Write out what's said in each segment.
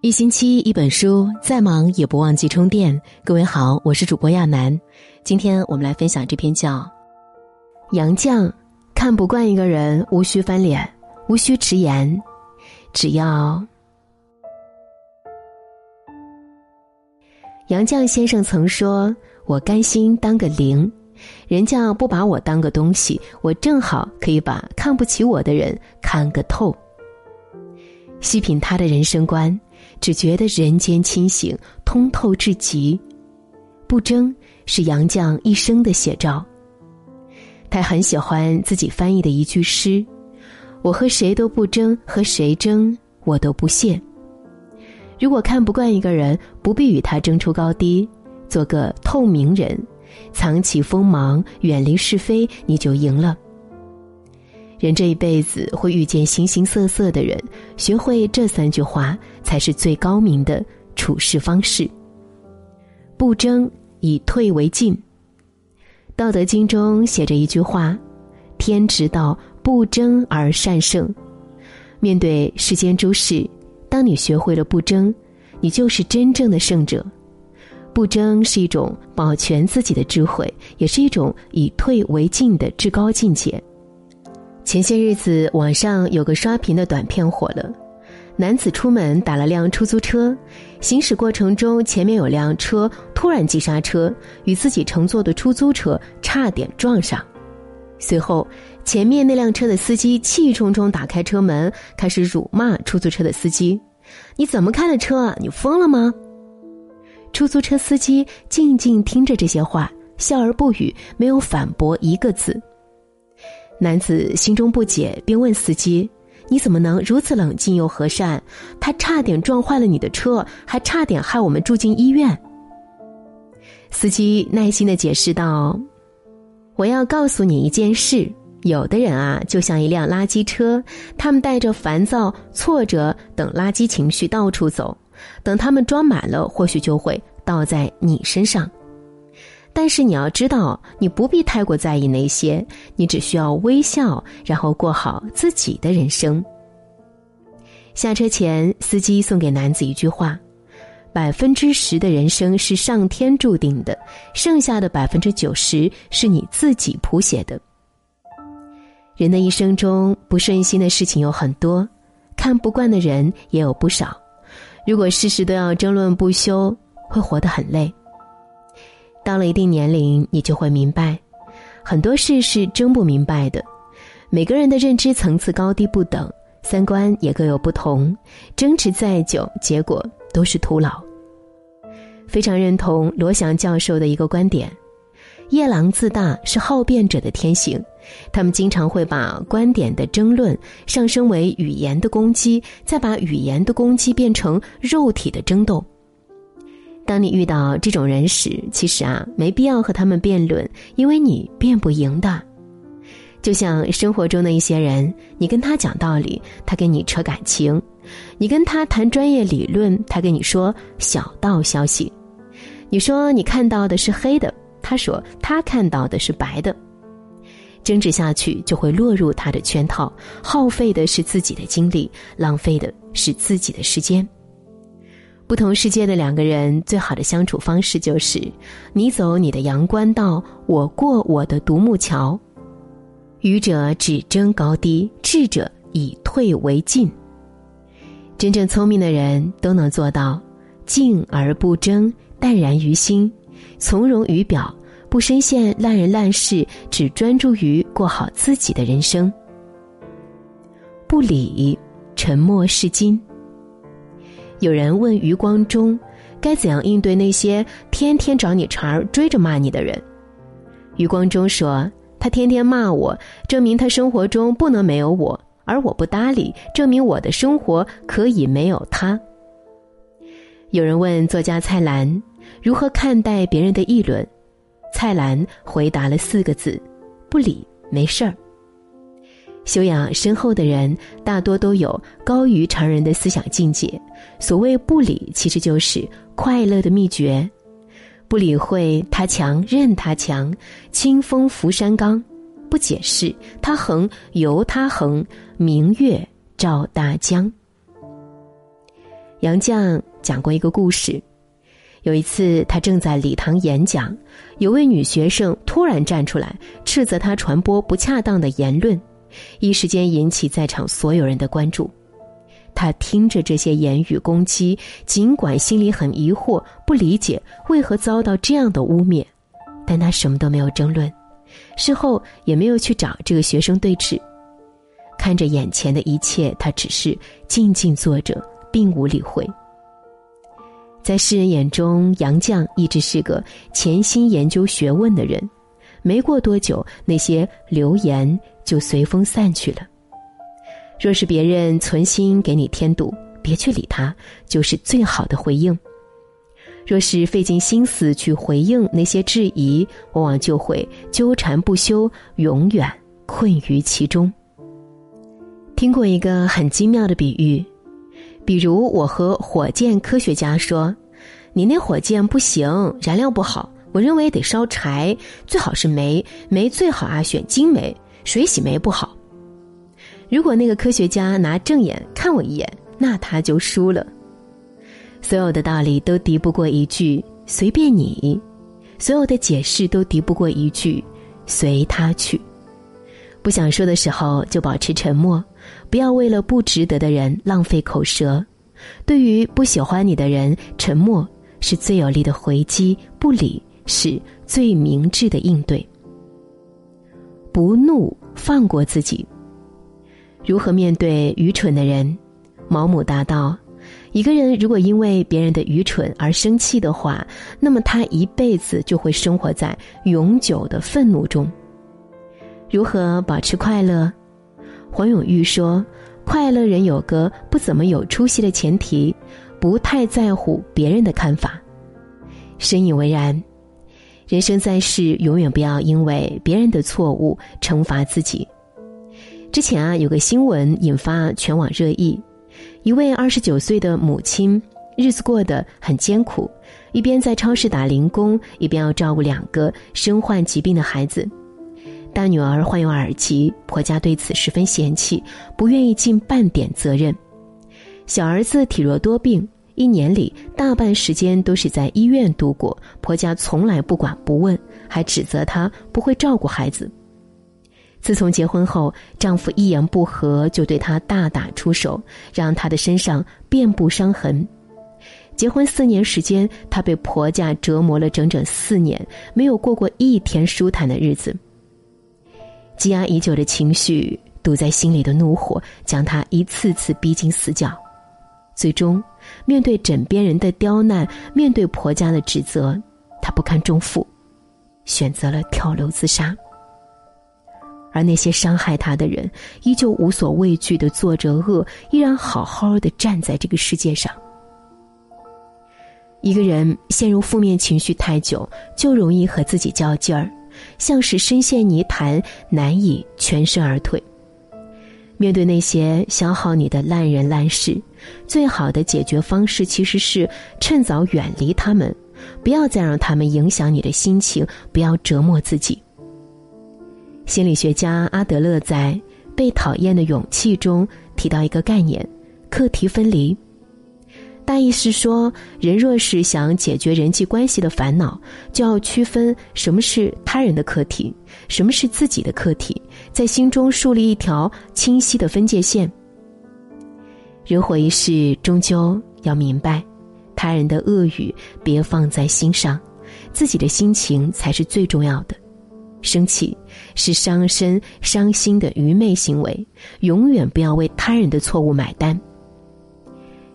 一星期一本书，再忙也不忘记充电。各位好，我是主播亚楠，今天我们来分享这篇叫《杨绛》，看不惯一个人，无需翻脸，无需直言，只要……杨绛先生曾说：“我甘心当个零，人家不把我当个东西，我正好可以把看不起我的人看个透。”细品他的人生观。只觉得人间清醒通透至极，不争是杨绛一生的写照。他很喜欢自己翻译的一句诗：“我和谁都不争，和谁争我都不屑。”如果看不惯一个人，不必与他争出高低，做个透明人，藏起锋芒，远离是非，你就赢了。人这一辈子会遇见形形色色的人，学会这三句话才是最高明的处事方式。不争，以退为进。《道德经》中写着一句话：“天之道，不争而善胜。”面对世间诸事，当你学会了不争，你就是真正的胜者。不争是一种保全自己的智慧，也是一种以退为进的至高境界。前些日子，网上有个刷屏的短片火了。男子出门打了辆出租车，行驶过程中，前面有辆车突然急刹车，与自己乘坐的出租车差点撞上。随后，前面那辆车的司机气冲冲打开车门，开始辱骂出租车的司机：“你怎么开的车啊？你疯了吗？”出租车司机静静听着这些话，笑而不语，没有反驳一个字。男子心中不解，便问司机：“你怎么能如此冷静又和善？他差点撞坏了你的车，还差点害我们住进医院。”司机耐心的解释道：“我要告诉你一件事，有的人啊，就像一辆垃圾车，他们带着烦躁、挫折等垃圾情绪到处走，等他们装满了，或许就会倒在你身上。”但是你要知道，你不必太过在意那些，你只需要微笑，然后过好自己的人生。下车前，司机送给男子一句话：“百分之十的人生是上天注定的，剩下的百分之九十是你自己谱写的。”人的一生中，不顺心的事情有很多，看不惯的人也有不少。如果事事都要争论不休，会活得很累。到了一定年龄，你就会明白，很多事是争不明白的。每个人的认知层次高低不等，三观也各有不同，争执再久，结果都是徒劳。非常认同罗翔教授的一个观点：夜郎自大是好辩者的天性，他们经常会把观点的争论上升为语言的攻击，再把语言的攻击变成肉体的争斗。当你遇到这种人时，其实啊，没必要和他们辩论，因为你辩不赢的。就像生活中的一些人，你跟他讲道理，他跟你扯感情；你跟他谈专业理论，他跟你说小道消息。你说你看到的是黑的，他说他看到的是白的。争执下去就会落入他的圈套，耗费的是自己的精力，浪费的是自己的时间。不同世界的两个人，最好的相处方式就是：你走你的阳关道，我过我的独木桥。愚者只争高低，智者以退为进。真正聪明的人都能做到静而不争，淡然于心，从容于表，不深陷烂人烂事，只专注于过好自己的人生。不理，沉默是金。有人问余光中，该怎样应对那些天天找你茬儿、追着骂你的人？余光中说：“他天天骂我，证明他生活中不能没有我；而我不搭理，证明我的生活可以没有他。”有人问作家蔡澜如何看待别人的议论，蔡澜回答了四个字：“不理，没事儿。”修养深厚的人，大多都有高于常人的思想境界。所谓不理，其实就是快乐的秘诀。不理会他强，任他强，清风拂山岗；不解释他横，由他横，明月照大江。杨绛讲过一个故事。有一次，他正在礼堂演讲，有位女学生突然站出来，斥责他传播不恰当的言论，一时间引起在场所有人的关注。他听着这些言语攻击，尽管心里很疑惑，不理解为何遭到这样的污蔑，但他什么都没有争论，事后也没有去找这个学生对峙。看着眼前的一切，他只是静静坐着，并无理会。在世人眼中，杨绛一直是个潜心研究学问的人。没过多久，那些流言就随风散去了。若是别人存心给你添堵，别去理他，就是最好的回应。若是费尽心思去回应那些质疑，往往就会纠缠不休，永远困于其中。听过一个很精妙的比喻。比如，我和火箭科学家说：“你那火箭不行，燃料不好。我认为得烧柴，最好是煤，煤最好啊，选金煤。水洗煤不好。”如果那个科学家拿正眼看我一眼，那他就输了。所有的道理都敌不过一句“随便你”，所有的解释都敌不过一句“随他去”。不想说的时候，就保持沉默。不要为了不值得的人浪费口舌，对于不喜欢你的人，沉默是最有力的回击，不理是最明智的应对。不怒，放过自己。如何面对愚蠢的人？毛姆答道：“一个人如果因为别人的愚蠢而生气的话，那么他一辈子就会生活在永久的愤怒中。”如何保持快乐？黄永玉说：“快乐人有个不怎么有出息的前提，不太在乎别人的看法。”深以为然。人生在世，永远不要因为别人的错误惩罚自己。之前啊，有个新闻引发全网热议：一位二十九岁的母亲，日子过得很艰苦，一边在超市打零工，一边要照顾两个身患疾病的孩子。大女儿患有耳疾，婆家对此十分嫌弃，不愿意尽半点责任。小儿子体弱多病，一年里大半时间都是在医院度过，婆家从来不管不问，还指责她不会照顾孩子。自从结婚后，丈夫一言不合就对她大打出手，让她的身上遍布伤痕。结婚四年时间，她被婆家折磨了整整四年，没有过过一天舒坦的日子。积压已久的情绪，堵在心里的怒火，将她一次次逼进死角。最终，面对枕边人的刁难，面对婆家的指责，他不堪重负，选择了跳楼自杀。而那些伤害他的人，依旧无所畏惧的做着恶，依然好好的站在这个世界上。一个人陷入负面情绪太久，就容易和自己较劲儿。像是深陷泥潭，难以全身而退。面对那些消耗你的烂人烂事，最好的解决方式其实是趁早远离他们，不要再让他们影响你的心情，不要折磨自己。心理学家阿德勒在《被讨厌的勇气》中提到一个概念：课题分离。大意是说，人若是想解决人际关系的烦恼，就要区分什么是他人的课题，什么是自己的课题，在心中树立一条清晰的分界线。人活一世，终究要明白，他人的恶语别放在心上，自己的心情才是最重要的。生气是伤身伤心的愚昧行为，永远不要为他人的错误买单。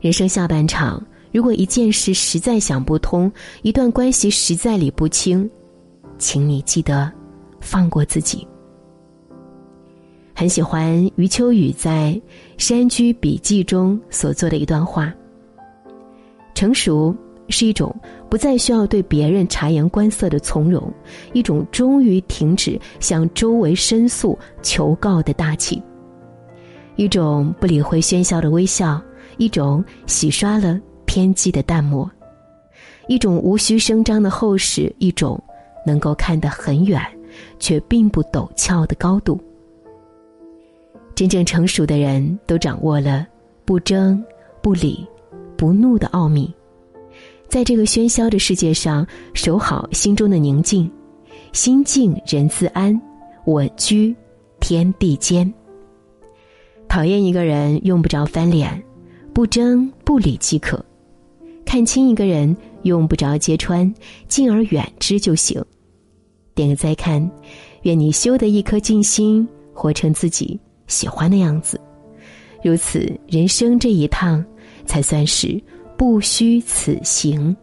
人生下半场，如果一件事实在想不通，一段关系实在理不清，请你记得放过自己。很喜欢余秋雨在《山居笔记》中所做的一段话：成熟是一种不再需要对别人察言观色的从容，一种终于停止向周围申诉求告的大气，一种不理会喧嚣的微笑。一种洗刷了偏激的淡漠，一种无需声张的厚实，一种能够看得很远，却并不陡峭的高度。真正成熟的人都掌握了不争、不理、不怒的奥秘。在这个喧嚣的世界上，守好心中的宁静，心静人自安。我居天地间。讨厌一个人用不着翻脸，不争不理即可；看清一个人用不着揭穿，敬而远之就行。点个再看，愿你修得一颗静心，活成自己喜欢的样子。如此，人生这一趟才算是。不虚此行。